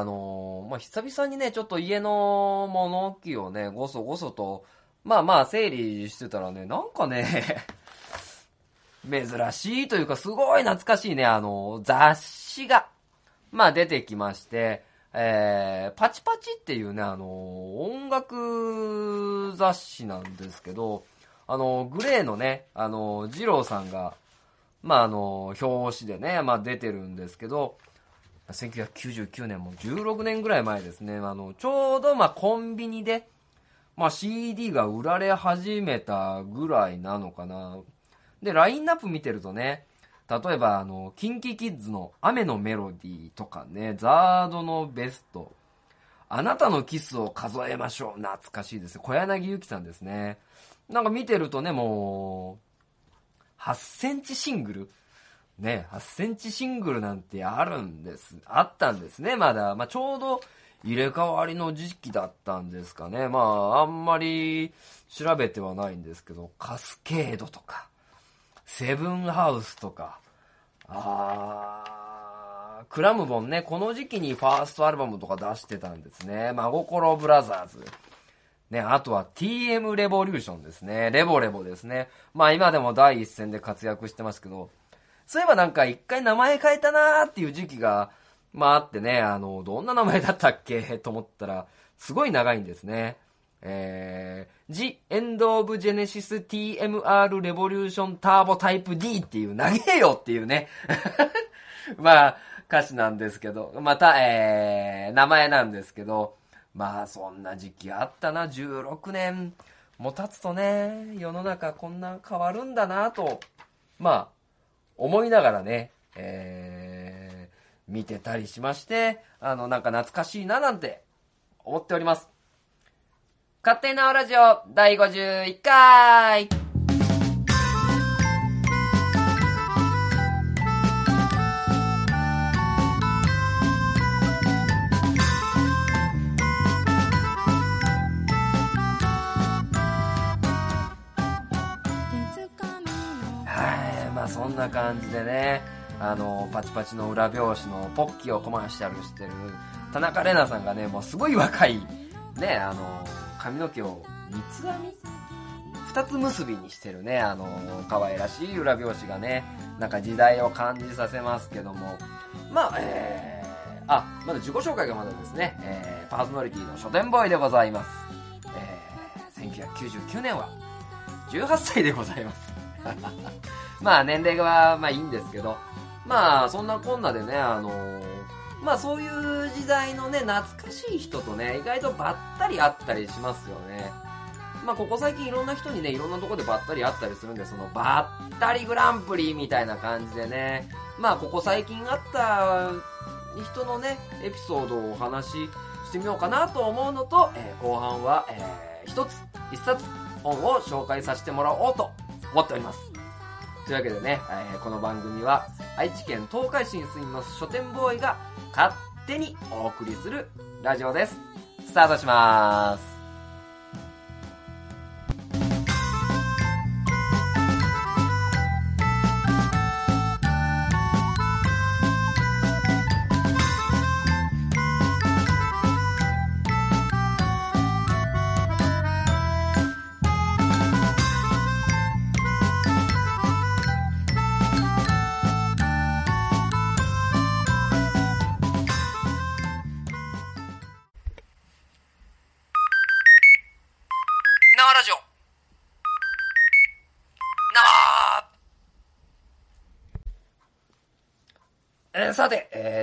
あのーまあ、久々にね、ちょっと家の物置をね、ごそごそと、まあまあ整理してたらね、なんかね、珍しいというか、すごい懐かしいね、あの、雑誌が、まあ出てきまして、えー、パチパチっていうね、あの、音楽雑誌なんですけど、あの、グレーのね、あの、二郎さんが、まああの、表紙でね、まあ出てるんですけど、1999年も16年ぐらい前ですね、あの、ちょうどまコンビニで、まあ CD が売られ始めたぐらいなのかな。で、ラインナップ見てるとね、例えばあの、キンキキッズの雨のメロディーとかね、ザードのベスト、あなたのキスを数えましょう。懐かしいです。小柳ゆきさんですね。なんか見てるとね、もう、8センチシングルね、8センチシングルなんてあるんです。あったんですね、まだ。まあ、ちょうど入れ替わりの時期だったんですかね。まあ、あんまり調べてはないんですけど、カスケードとか、セブンハウスとか、あー、クラムボンね、この時期にファーストアルバムとか出してたんですね。真心ブラザーズ。ね、あとは TM レボリューションですね。レボレボですね。まあ今でも第一線で活躍してますけど、そういえばなんか一回名前変えたなーっていう時期が、まああってね、あの、どんな名前だったっけ？と思ったら、すごい長いんですね。えー、The End of Genesis TMR Revolution Turbo Type D っていう、長えよっていうね。まあ、歌詞なんですけど、また、えー、名前なんですけど、まあそんな時期あったな、16年も経つとね、世の中こんな変わるんだなと、まあ、思いながらね、えー、見てたりしまして、あの、なんか懐かしいななんて思っております。勝手なおラジオ第51回パチの裏表紙のポッキーをコマーシャルしてる田中玲奈さんがね、もうすごい若い、ね、あの、髪の毛を三つ編み？二つ結びにしてるね、あの、可愛らしい裏表紙がね、なんか時代を感じさせますけども、まあ、えー、あ、まだ自己紹介がまだですね、えー、パーソナリティの書店ボーイでございます。えー、1999年は18歳でございます。まあ年齢はまあいいんですけど、まあそんなこんなでね、あのまあそういう時代のね、懐かしい人とね、意外とばったり会ったりしますよね。まあここ最近いろんな人にね、いろんなとこでばったり会ったりするんで、そのばったりグランプリみたいな感じでね、まあここ最近あった人のね、エピソードをお話ししてみようかなと思うのと、えー後半は、えー一つ、一冊本を紹介させてもらおうと思っております。というわけでね、えーこの番組は愛知県東海市に住みます書店ボーイが勝手にお送りするラジオです。スタートします。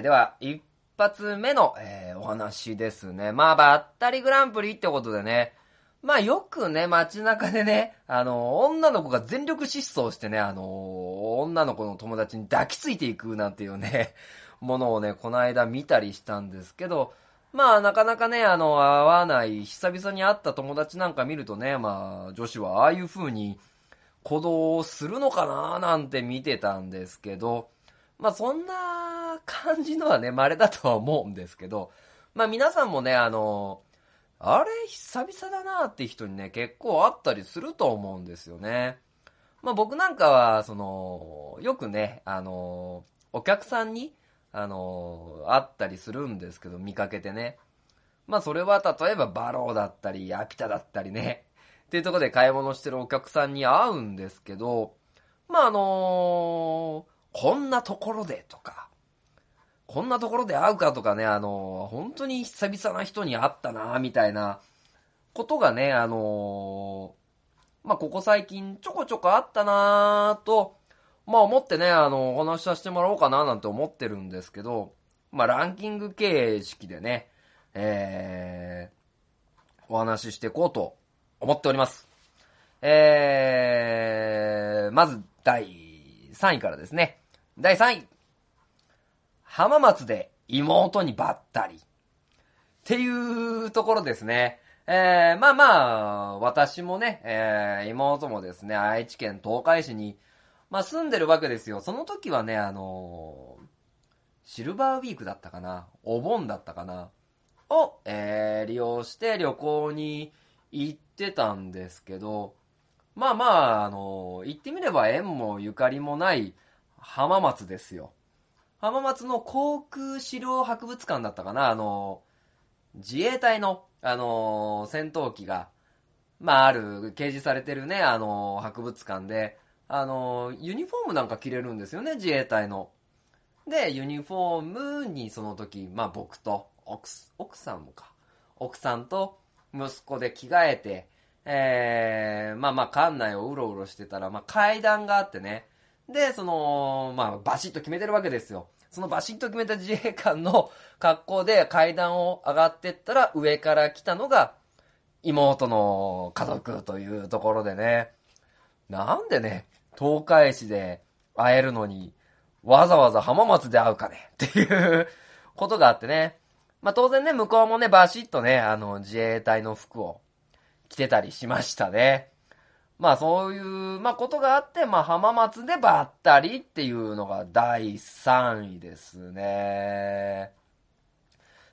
では、一発目の、えーお話ですね。まあ、ばったりグランプリってことでね、まあよくね、街中でね、あの、女の子が全力疾走してね、あの、女の子の友達に抱きついていくなんていうね、ものをね、この間見たりしたんですけど、まあなかなかね、あの、会わない、久々に会った友達なんか見るとね、まあ女子はああいう風に行動をするのかななんて見てたんですけど、まあそんな感じのはね、稀だとは思うんですけど、まあ皆さんもね、あの、あれ久々だなって人にね、結構あったりすると思うんですよね。まあ僕なんかは、その、よくね、あの、お客さんに、あのーあったりするんですけど、見かけてね。まあそれは例えばバローだったり、アピタだったりね。っていうところで買い物してるお客さんに会うんですけど、まああのこんなところでとか、こんなところで会うかとかね、あの本当に久々な人に会ったな、みたいなことがね、あのまあここ最近ちょこちょこあったなと、まあ思ってね、あの、お話しさせてもらおうかななんて思ってるんですけど、まあランキング形式でね、えー、お話ししていこうと思っております。えー、まず第3位からですね。第3位。浜松で妹にばったり。っていうところですね。えー、まあまあ、私もね、えー、妹もですね、愛知県東海市に、まあ住んでるわけですよ。その時はね、あのーシルバーウィークだったかなお盆だったかなを、えー、利用して旅行に行ってたんですけど、まあまあ、あのー行ってみれば縁もゆかりもない浜松ですよ。浜松の航空資料博物館だったかな？あの自衛隊の、あの戦闘機が、まあある、掲示されてるね、あの博物館で、あのユニフォームなんか着れるんですよね、自衛隊の。で、ユニフォームにその時、まあ僕と奥、奥さんもか。奥さんと息子で着替えて、えー、まあまあ館内をうろうろしてたら、まあ階段があってね。で、その、まあバシッと決めてるわけですよ。そのバシッと決めた自衛官の格好で階段を上がってったら上から来たのが妹の家族というところでね。なんでね、東海市で会えるのに、わざわざ浜松で会うかねっていうことがあってね。まあ当然ね、向こうもね、バシッとね、あの、自衛隊の服を着てたりしましたね。まあそういう、まあことがあって、まあ浜松でばったりっていうのが第3位ですね。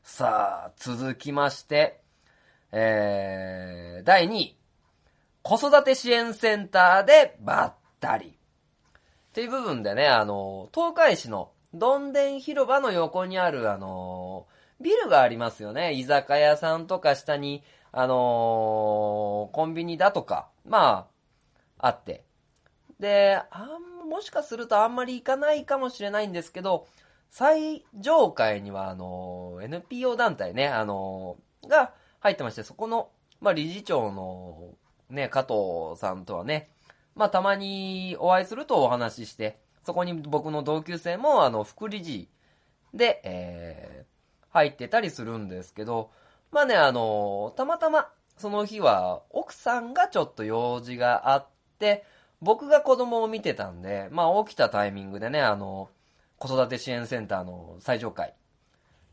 さあ、続きまして、えー、第2位。子育て支援センターでばったり。っていう部分でね、あの、東海市のどんでん広場の横にある、あの、ビルがありますよね。居酒屋さんとか下に、あのコンビニだとか、まあ、あって。で、あん、もしかするとあんまり行かないかもしれないんですけど、最上階には、あの、NPO 団体ね、あの、が入ってまして、そこの、まあ、理事長の、ね、加藤さんとはね、まあ、たまにお会いするとお話しして、そこに僕の同級生も、あの、副理事で、えー、入ってたりするんですけど、まあね、あの、たまたま、その日は、奥さんがちょっと用事があって、僕が子供を見てたんで、まあ、起きたタイミングでね、あの、子育て支援センターの最上階。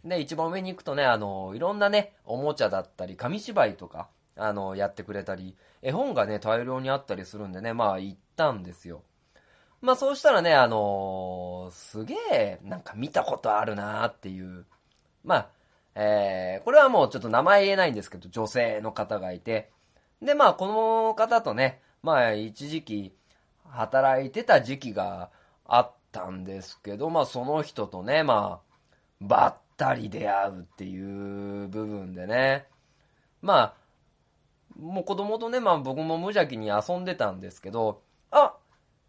で、一番上に行くとね、あの、いろんなね、おもちゃだったり、紙芝居とか、あの、やってくれたり、絵本がね、大量にあったりするんでね、まあ、行ったんですよ。まあ、そうしたらね、あのすげえ、なんか見たことあるなーっていう、まあ、えー、これはもうちょっと名前言えないんですけど、女性の方がいて、で、まあ、この方とね、まあ、一時期、働いてた時期があったんですけど、まあ、その人とね、まあ、ばったり出会うっていう部分でね、まあ、もう子供とね、まあ僕も無邪気に遊んでたんですけど、あ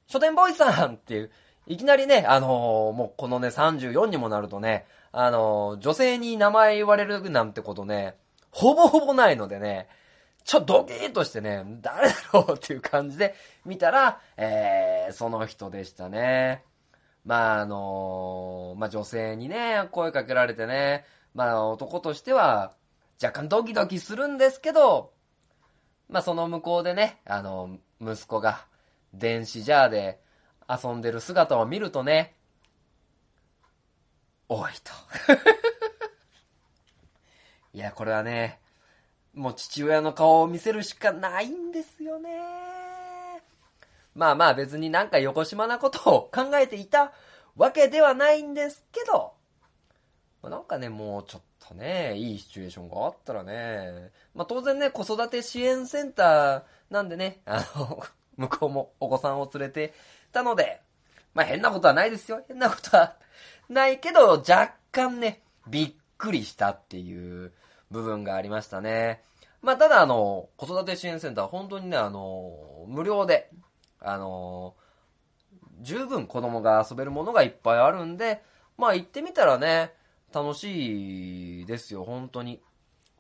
書店ボーイさんっていう、いきなりね、あのーもうこのね、34にもなるとね、あのー女性に名前言われるなんてことね、ほぼほぼないのでね、ちょっとドキッとしてね、誰だろうっていう感じで見たら、えー、その人でしたね。まああのまあ女性にね、声かけられてね、まあ男としては若干ドキドキするんですけど、まあその向こうでね、あの、息子が電子ジャーで遊んでる姿を見るとね、おいと。いや、これはね、もう父親の顔を見せるしかないんですよね。まあまあ別になんか横島なことを考えていたわけではないんですけど、まなんかね、もうちょっとね、いいシチュエーションがあったらね、まあ当然ね、子育て支援センターなんでね、あの、向こうもお子さんを連れてたので、まあ変なことはないですよ。変なことはないけど、若干ね、びっくりしたっていう部分がありましたね。まあただあの、子育て支援センター本当にね、あの、無料で、あの、十分子供が遊べるものがいっぱいあるんで、まあ行ってみたらね、楽しいですよ、本当に。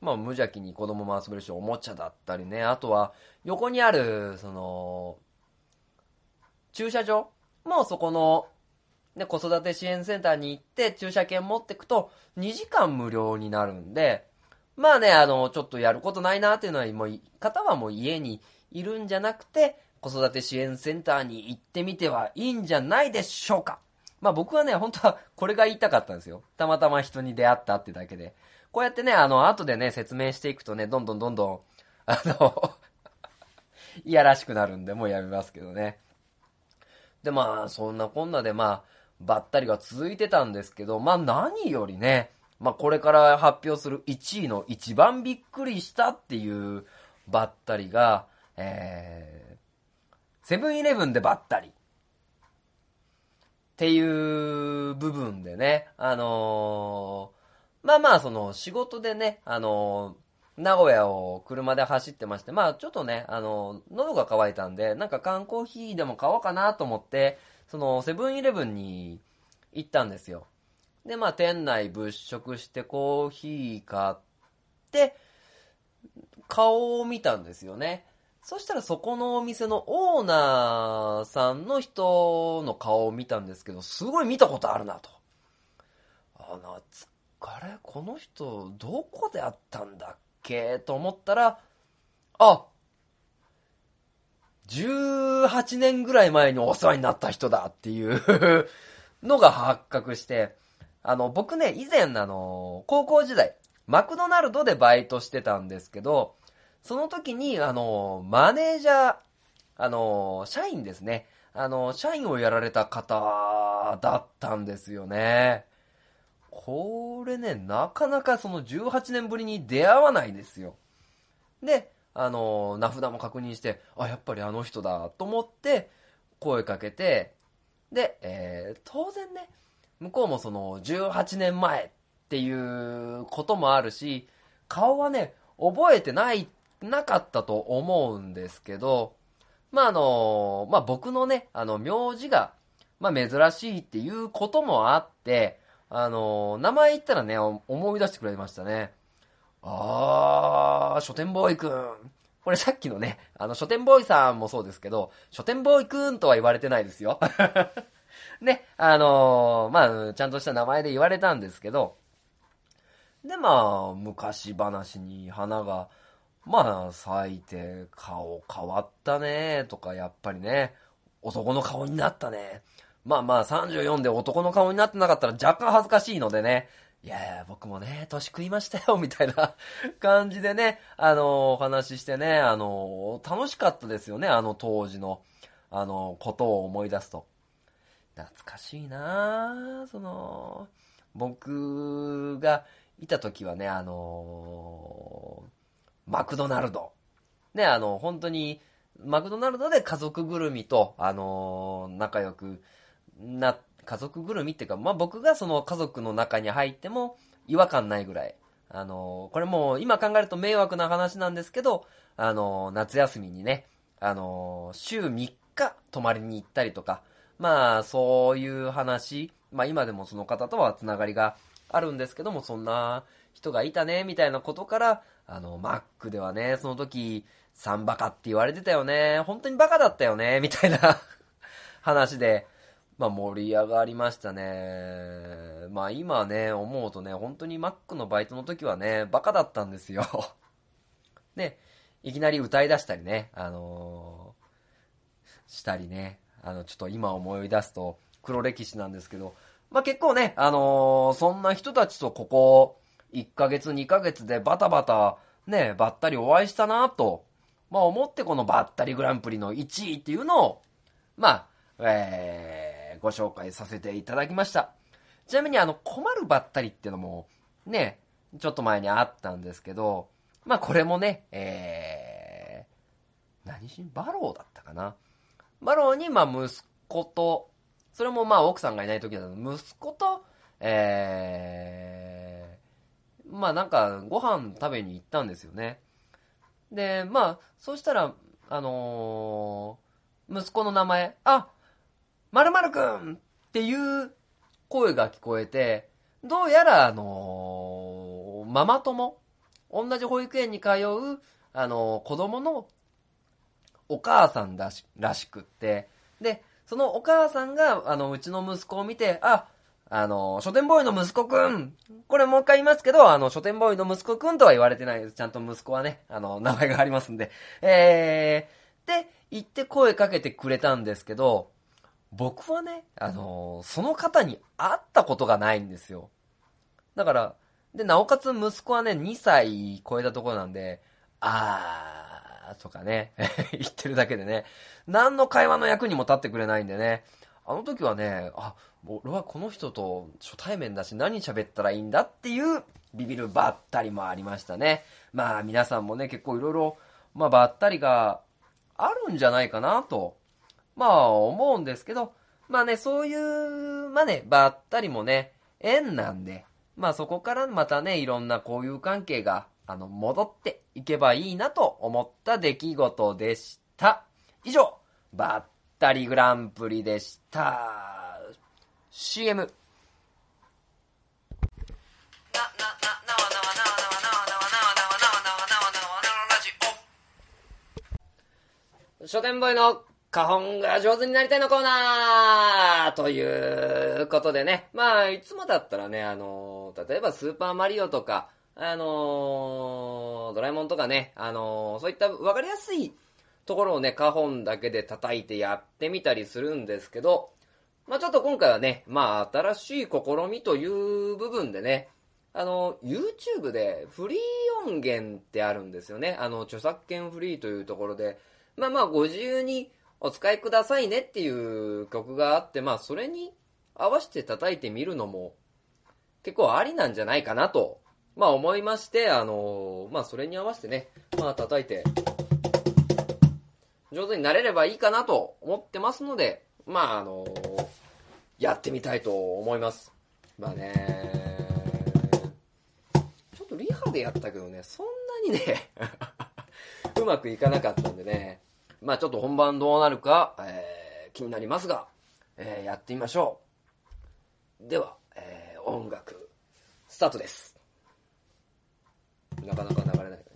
まあ無邪気に子供も遊べるし、おもちゃだったりね、あとは横にある、その、駐車場もうそこの、ね、子育て支援センターに行って駐車券持ってくと2時間無料になるんで、まあね、あの、ちょっとやることないなっていうのは、もう、方はもう家にいるんじゃなくて、子育て支援センターに行ってみてはいいんじゃないでしょうか。まあ僕はね、本当はこれが言いたかったんですよ。たまたま人に出会ったってだけで。こうやってね、あの、後でね、説明していくとね、どんどんどんどん、あの いやらしくなるんで、もうやめますけどね。で、まあ、そんなこんなで、まあ、ばったりが続いてたんですけど、まあ何よりね、まあこれから発表する1位の一番びっくりしたっていうばったりが、えー、セブンイレブンでばったり。っていう部分でね、あのー、まあまあその仕事でね、あのー、名古屋を車で走ってまして、まあちょっとね、あの、喉が渇いたんで、なんか缶コーヒーでも買おうかなと思って、そのセブンイレブンに行ったんですよ。で、まあ店内物色してコーヒー買って、顔を見たんですよね。そしたらそこのお店のオーナーさんの人の顔を見たんですけど、すごい見たことあるなと。あ、なつ、あれこの人、どこで会ったんだっけ？と思ったら、あ、18年ぐらい前にお世話になった人だっていうのが発覚して、あの、僕ね、以前あの、高校時代、マクドナルドでバイトしてたんですけど、その時に、あの、マネージャー、あの、社員ですね。あの、社員をやられた方だったんですよね。これね、なかなかその18年ぶりに出会わないですよ。で、あの、名札も確認して、あ、やっぱりあの人だと思って、声かけて、で、えー、当然ね、向こうもその18年前っていうこともあるし、顔はね、覚えてないなかったと思うんですけど、まあ、あの、まあ、僕のね、あの、名字が、まあ、珍しいっていうこともあって、あの、名前言ったらね、思い出してくれましたね。あー、書店ボーイくん。これさっきのね、あの、書店ボーイさんもそうですけど、書店ボーイくんとは言われてないですよ。ね、あのまあ、ちゃんとした名前で言われたんですけど、で、まあ、昔話に花が、まあ、咲いて、顔変わったね、とか、やっぱりね、男の顔になったね。まあまあ、34で男の顔になってなかったら若干恥ずかしいのでね、いやいや、僕もね、年食いましたよ、みたいな 感じでね、あの、お話ししてね、あの、楽しかったですよね、あの当時の、あの、ことを思い出すと。懐かしいなその、僕がいた時はね、あのマクドナルド。ね、あの、本当に、マクドナルドで家族ぐるみと、あのー、仲良くな、家族ぐるみっていうか、まあ、僕がその家族の中に入っても違和感ないぐらい。あのー、これもう今考えると迷惑な話なんですけど、あのー、夏休みにね、あの週3日泊まりに行ったりとか、まあ、そういう話、まあ今でもその方とはつながりがあるんですけども、そんな人がいたね、みたいなことから、あの、マックではね、その時、3バカって言われてたよね。本当にバカだったよね、みたいな 話で、まあ盛り上がりましたね。まあ今ね、思うとね、本当にマックのバイトの時はね、バカだったんですよ。で、いきなり歌い出したりね、あのー、したりね、あの、ちょっと今思い出すと黒歴史なんですけど、まあ結構ね、あのー、そんな人たちとここ、1ヶ月2ヶ月でバタバタ、ね、ばったりお会いしたなと、まあ思ってこのばったりグランプリの1位っていうのを、まあ、えー、ご紹介させていただきました。ちなみにあの、困るばったりっていうのも、ね、ちょっと前にあったんですけど、まあこれもね、えー、何しにバローだったかな。バロに、まあ息子と、それもまあ奥さんがいない時だと、息子と、えー、まあなんかご飯食べに行ったんですよね。で、まあ、そうしたら、あのー、息子の名前、あ、〇〇くんっていう声が聞こえて、どうやら、あのー、ママ友、同じ保育園に通う、あのー、子供のお母さんだしらしくって、で、そのお母さんが、あの、うちの息子を見て、あ、あの、書店ボーイの息子くん。これもう一回言いますけど、あの、書店ボーイの息子くんとは言われてないです。ちゃんと息子はね、あの、名前がありますんで。えー、で、言って声かけてくれたんですけど、僕はね、あの、その方に会ったことがないんですよ。だから、で、なおかつ息子はね、2歳超えたところなんで、あーとかね、言ってるだけでね、何の会話の役にも立ってくれないんでね、あの時はね、あ、俺はこの人と初対面だし何喋ったらいいんだっていうビビるばったりもありましたね。まあ皆さんもね、結構いろいろ、まあばったりがあるんじゃないかなと、まあ思うんですけど、まあね、そういう、まあね、ばったりもね、縁なんで、まあそこからまたね、いろんな交友関係が、あの、戻っていけばいいなと思った出来事でした。以上、ばったりグランプリでした。CM 書店ボーイの花本が上手になりたいのコーナーということでね。まあ、いつもだったらね、あの、例えばスーパーマリオとか、あのドラえもんとかね、あのそういった分かりやすいところをね、花本だけで叩いてやってみたりするんですけど、まあちょっと今回はね、まあ新しい試みという部分でね、あの、YouTube でフリー音源ってあるんですよね。あの、著作権フリーというところで、まあまあご自由にお使いくださいねっていう曲があって、まあそれに合わせて叩いてみるのも結構ありなんじゃないかなと、まあ思いまして、あの、まあそれに合わせてね、まあ叩いて、上手になれればいいかなと思ってますので、まああのやってみたいと思います。まあね、ちょっとリハでやったけどね、そんなにね うまくいかなかったんでね、まあちょっと本番どうなるか、えー、気になりますが、えー、やってみましょう。では、えー、音楽、スタートです。なかなか流れない。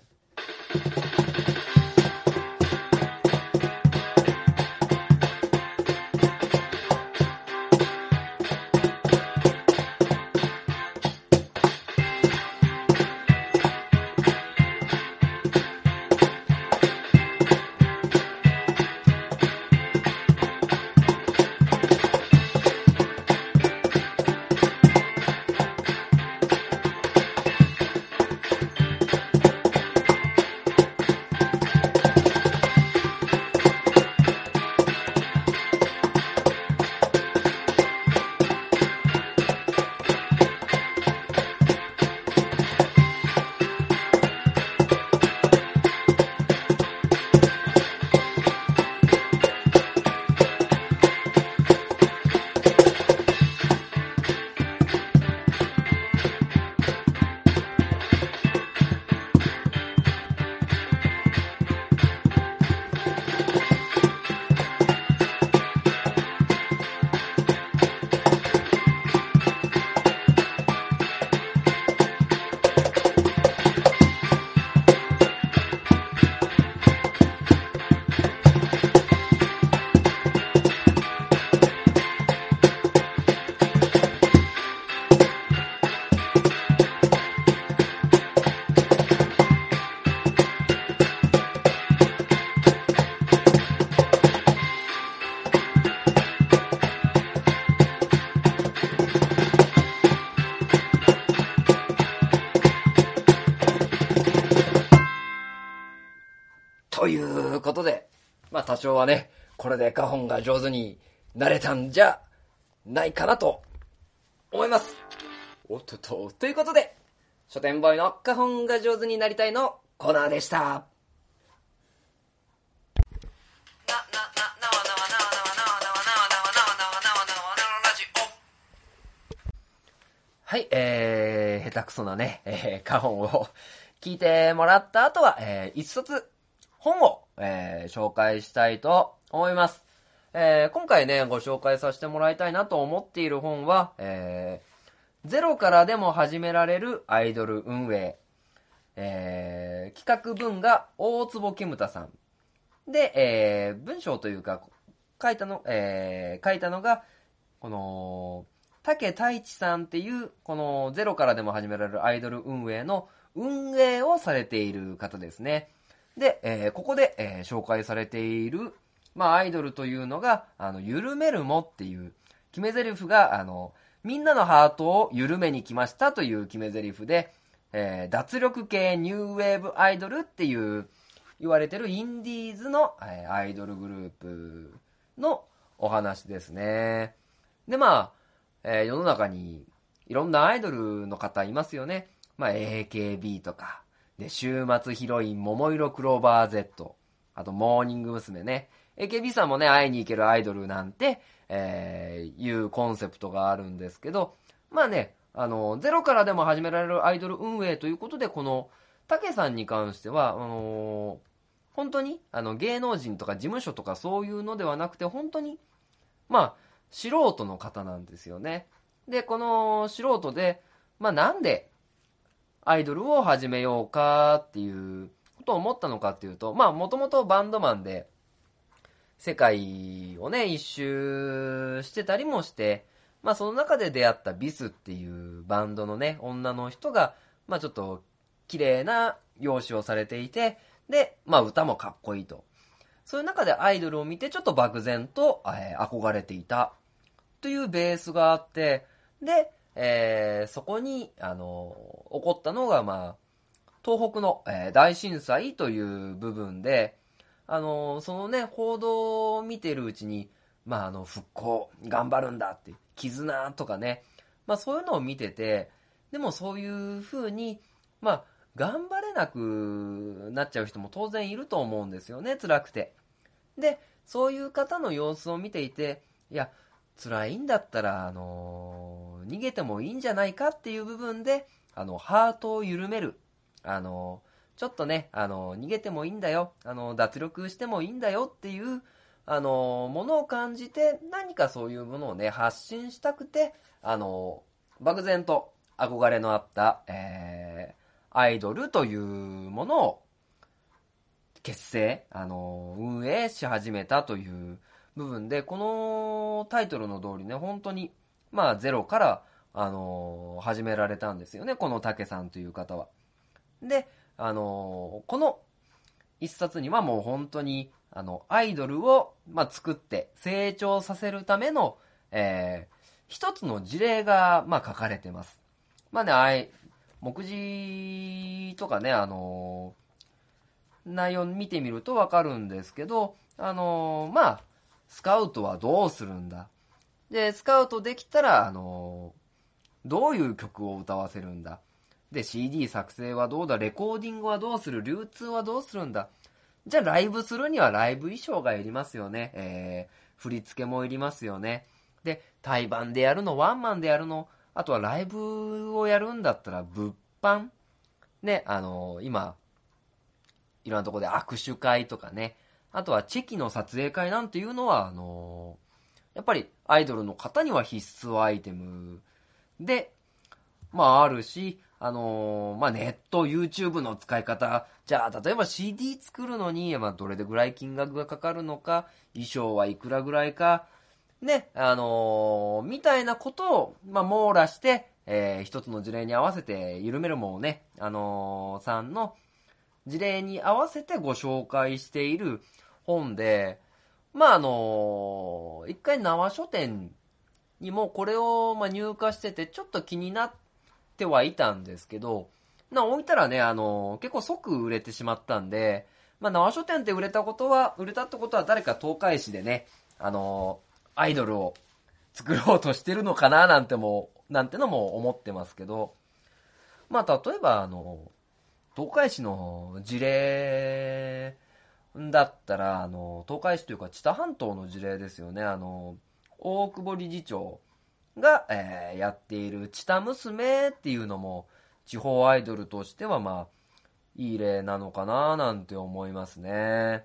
ね、これで花本が上手になれたんじゃないかなと思います。おっとっと、ということで、書店ボーイの花本が上手になりたいのコーナーでした。はい、えー、下手くそなね、えー、花本を聞いてもらった後は、えー、一冊本を、えー、紹介したいと思います。えー、今回ね、ご紹介させてもらいたいなと思っている本は、えー、ゼロからでも始められるアイドル運営。えー、企画文が大坪ケムタさん。で、えー、文章というか、書いたの、えー、書いたのが、この、竹太一さんっていう、このゼロからでも始められるアイドル運営の運営をされている方ですね。で、えー、ここで、えー、紹介されている、まあ、アイドルというのが、あの、緩めるもっていう、決め台詞が、あの、みんなのハートを緩めに来ましたという決め台詞で、えー、脱力系ニューウェーブアイドルっていう言われてるインディーズの、えー、アイドルグループのお話ですね。で、まあ、えー、世の中にいろんなアイドルの方いますよね。まあ、AKB とか、で、週末ヒロイン、桃色クローバー Z、あと、モーニング娘。ね。AKB さんもね、会いに行けるアイドルなんて、えー、いうコンセプトがあるんですけど、まあね、あの、ゼロからでも始められるアイドル運営ということで、この、たけさんに関しては、あのー、本当に、あの、芸能人とか事務所とかそういうのではなくて、本当に、まあ、素人の方なんですよね。で、この素人で、まあなんでアイドルを始めようかっていうことを思ったのかっていうと、まあもともとバンドマンで、世界をね、一周してたりもして、まあその中で出会ったビスっていうバンドのね、女の人が、まあちょっと綺麗な容姿をされていて、で、まあ歌もかっこいいと。そういう中でアイドルを見てちょっと漠然と、えー、憧れていたというベースがあって、で、えー、そこに、あの、起こったのが、まあ、東北の、えー、大震災という部分で、あの、そのね、報道を見てるうちに、まあ、あの、復興、頑張るんだって、絆とかね、まあ、そういうのを見てて、でもそういう風に、まあ、頑張れなくなっちゃう人も当然いると思うんですよね、辛くて。で、そういう方の様子を見ていて、いや、辛いんだったら、あのー、逃げてもいいんじゃないかっていう部分で、あの、ハートを緩める。あの、ちょっとね、あの、逃げてもいいんだよ。あの、脱力してもいいんだよっていう、あの、ものを感じて、何かそういうものをね、発信したくて、あの、漠然と憧れのあった、えー、アイドルというものを結成、あの、運営し始めたという部分で、このタイトルの通りね、本当に、まあ、ゼロから、あの始められたんですよね、この竹さんという方は。で、あのこの一冊にはもう本当に、あの、アイドルを、まあ、作って成長させるための、えー、一つの事例が、まあ、書かれてます。まあね、あい、目次とかね、あの内容見てみるとわかるんですけど、あのまあ、スカウトはどうするんだで、スカウトできたら、あのどういう曲を歌わせるんだ？で、CD 作成はどうだ？レコーディングはどうする？流通はどうするんだ？じゃあライブするにはライブ衣装がいりますよね。えー、振り付けもいりますよね。で、対バンでやるの、ワンマンでやるの、あとはライブをやるんだったら物販？ね、あのー、今、いろんなとこで握手会とかね、あとはチェキの撮影会なんていうのは、あの、やっぱりアイドルの方には必須アイテム。で、まああるし、あのー、まあネット、YouTube の使い方、じゃあ例えば CD 作るのに、まあどれでぐらい金額がかかるのか、衣装はいくらぐらいか、ね、あのー、みたいなことを、まあ網羅して、えー、一つの事例に合わせて、緩めるもんね、あのー、さんの事例に合わせてご紹介している、本で、まああの、一回縄書店にもこれをま入荷しててちょっと気になってはいたんですけど、な置いたらね、あの、結構即売れてしまったんで、まあ縄書店って売れたことは、売れたってことは誰か東海市でね、あの、アイドルを作ろうとしてるのかななんても、なんてのも思ってますけど、まあ例えばあの、東海市の事例だったら、あの、東海市というか知多半島の事例ですよね。あの、大久保理事長が、えーやっているチタ娘っていうのも、地方アイドルとしてはまあ、いい例なのかななんて思いますね。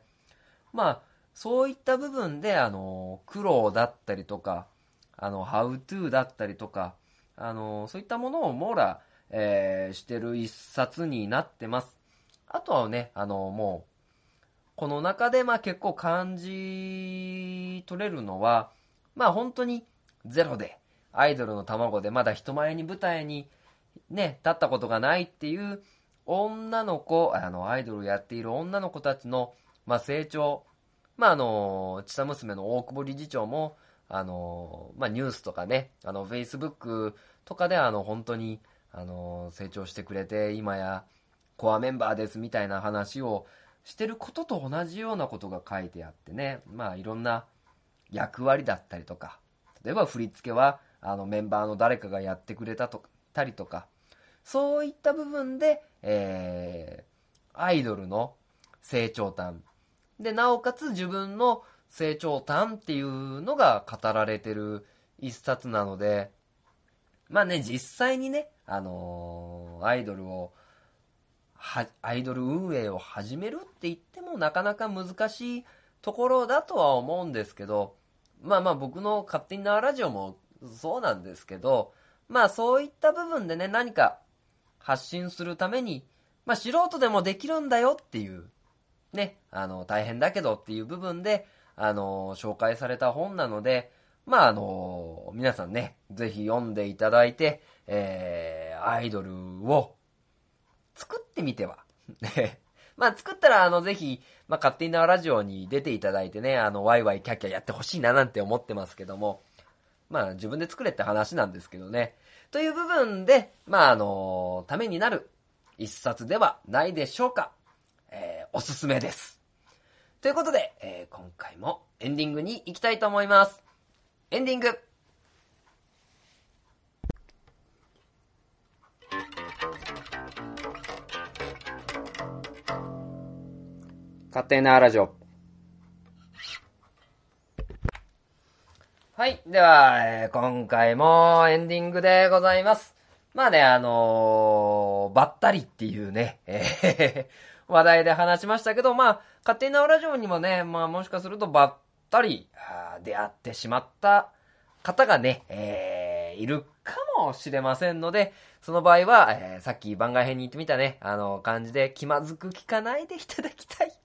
まあ、そういった部分で、あの、苦労だったりとか、あの、how to だったりとか、あの、そういったものを網羅、えーしてる一冊になってます。あとはね、あの、もう、この中で、まあ結構感じ取れるのは、まあ本当にゼロで、アイドルの卵でまだ人前に舞台にね、立ったことがないっていう女の子、あの、アイドルをやっている女の子たちの、まあ成長、まああの、ちさ娘の大久保理事長も、あの、まあニュースとかね、あの、Facebook とかであの、本当に、あの、成長してくれて、今やコアメンバーですみたいな話をしてることと同じようなことが書いてあってね、まあいろんな役割だったりとか、例えば振り付けは、あのメンバーの誰かがやってくれたとたりとか、そういった部分で、えー、アイドルの成長端。で、なおかつ自分の成長端っていうのが語られてる一冊なので、まあね、実際にね、あのーアイドルを、アイドル運営を始めるって言ってもなかなか難しいところだとは思うんですけど、まあまあ僕の勝手に縄ラジオもそうなんですけど、まあそういった部分でね、何か発信するために、まあ素人でもできるんだよっていう、ね、あの、大変だけどっていう部分で、あの、紹介された本なので、まああの、皆さんね、ぜひ読んでいただいて、えー、アイドルを作ってみては。ね まあ作ったら、あの、ぜひ、まあ勝手に縄ラジオに出ていただいてね、あの、ワイワイキャッキャやってほしいななんて思ってますけども、まあ自分で作れって話なんですけどね。という部分で、まああの、ためになる一冊ではないでしょうか。えー、おすすめです。ということで、えー今回もエンディングに行きたいと思います。エンディング勝手なラジオ。はい。では、えー今回もエンディングでございます。まあね、あのーばったりっていうね、えー 話題で話しましたけど、まあ、勝手なラジオにもね、まあもしかするとばったり出会ってしまった方がね、えーいるかもしれませんので、その場合は、えーさっき番外編に言ってみたね、あの、感じで気まずく聞かないでいただきたい。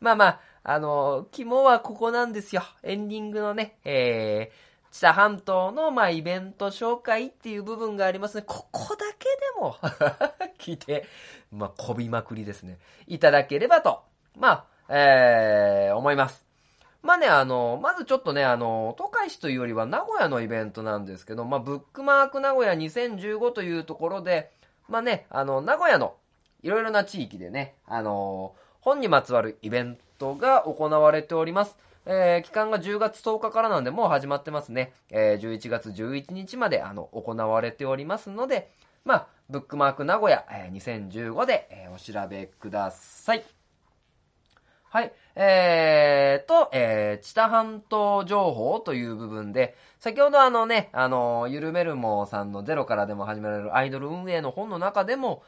まあまあ、あの、肝はここなんですよ。エンディングのね、えー、知多半島の、まあ、イベント紹介っていう部分がありますね。ここだけでも、聞いて、まあ、こびまくりですね。いただければと、まあ、えー、思います。まあね、あの、まずちょっとね、あの、東海市というよりは名古屋のイベントなんですけど、まあ、ブックマーク名古屋2015というところで、まあね、あの、名古屋のいろいろな地域でね、あの、本にまつわるイベントが行われております。えー期間が10月10日からなんで、もう始まってますね。えー11月11日まで、あの、行われておりますので、まあ、ブックマーク名古屋、えー2015で、えーお調べください。はい。えーと、えー、知多半島情報という部分で、先ほどあのね、あの、ゆるめるもさんのゼロからでも始められるアイドル運営の本の中でも、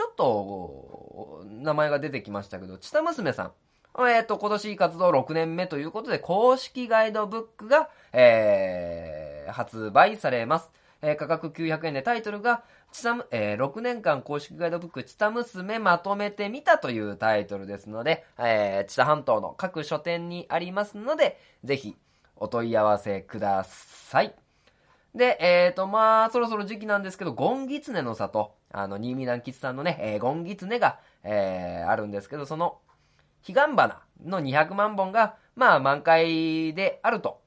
ちょっと、名前が出てきましたけど、知多娘さん。えっ、と、今年活動6年目ということで、公式ガイドブックが、えー、発売されます。えー価格900円でタイトルが、ちたむ、えー6年間公式ガイドブック、ちた娘まとめてみたというタイトルですので、えー、知多半島の各書店にありますので、ぜひ、お問い合わせください。で、えっ、と、まあ、そろそろ時期なんですけど、ゴンギツネの里、あの、新見南吉さんのね、えーゴンギツネが、えーあるんですけど、その、彼岸花の200万本が、まあ、満開であると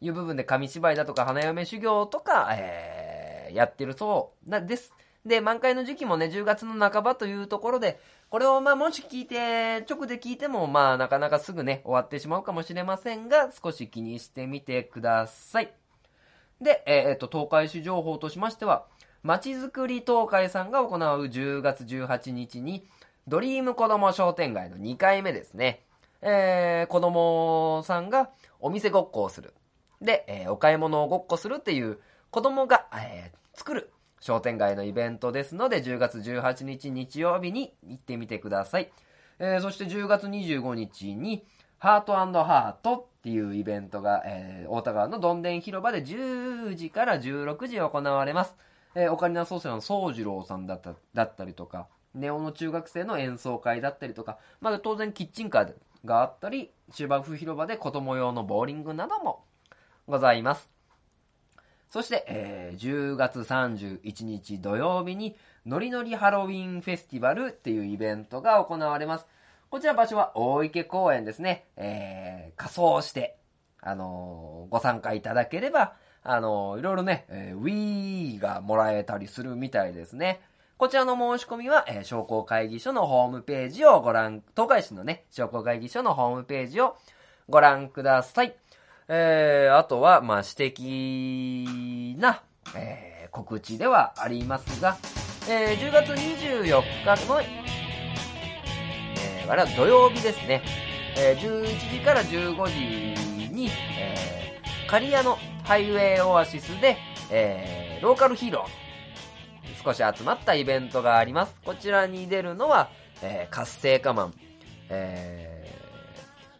いう部分で、紙芝居だとか、花嫁修行とか、えーやってるそうなです。で、満開の時期もね、10月の半ばというところで、これをまあ、もし聞いて、直で聞いても、まあ、なかなかすぐね、終わってしまうかもしれませんが、少し気にしてみてください。で、えーえっと、東海市情報としましては、まちづくり東海さんが行う10月18日に、ドリーム子供商店街の2回目ですね。えー、子供さんがお店ごっこをする。で、えーお買い物をごっこするっていう子供が、えー作る商店街のイベントですので、10月18日日曜日に行ってみてください。えーそして10月25日に、ハートハートっていうイベントが、えー大田川のどんでん広場で10時から16時行われます。えーオカリナ奏者の宗次郎さんだっただったりとか、ネオの中学生の演奏会だったりとか、まだ当然キッチンカーがあったり、芝生広場で子供用のボーリングなどもございます。そして、えー10月31日土曜日に、ノリノリハロウィンフェスティバルっていうイベントが行われます。こちら場所は大池公園ですね。えー仮装して、あのーご参加いただければ、あのーいろいろね、えー Wii がもらえたりするみたいですね。こちらの申し込みは、えー商工会議所のホームページをご覧、東海市のね、商工会議所のホームページをご覧ください。えー、あとは、まあ、私的な、えー告知ではありますが、えー10月24日の、えーあれは土曜日ですね、えー11時から15時に、えー、刈谷のハイウェイオアシスで、えーローカルヒーロー、少し集まったイベントがあります。こちらに出るのは、えー活性化マン、え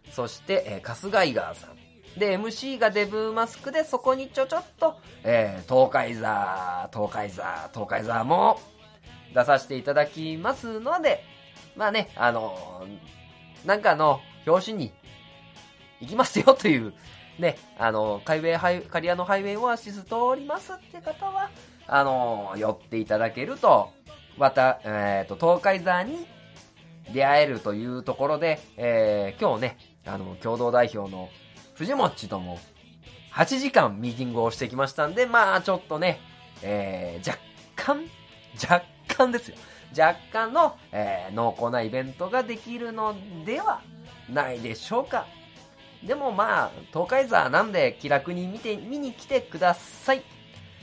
ーそして、えー、カスガイガーさん。で、MC がデブーマスクで、そこにちょちょっと、えー東海座、東海座、東海座も出させていただきますので、まあね、あのーなんかの表紙に行きますよという、ね、あのー、カイウェイハイ、カリアのハイウェイオアシス通りますって方は、あのー寄っていただけると、また、えっ、と、東海座に出会えるというところで、えー今日ね、あの、共同代表の藤もっちとも8時間ミーティングをしてきましたんで、まあちょっとね、えー若干、若干ですよ。若干の、えー濃厚なイベントができるのではないでしょうか。でもまあ、東海座なんで気楽に見て、見に来てください。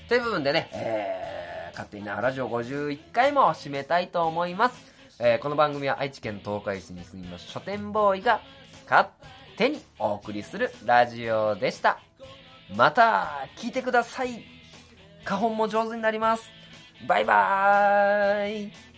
という部分でね、えー、勝手になラジオ51回も締めたいと思います。えーこの番組は愛知県東海市に住みます書店ボーイが勝手にお送りするラジオでした。また聞いてください。花本も上手になります。バイバーイ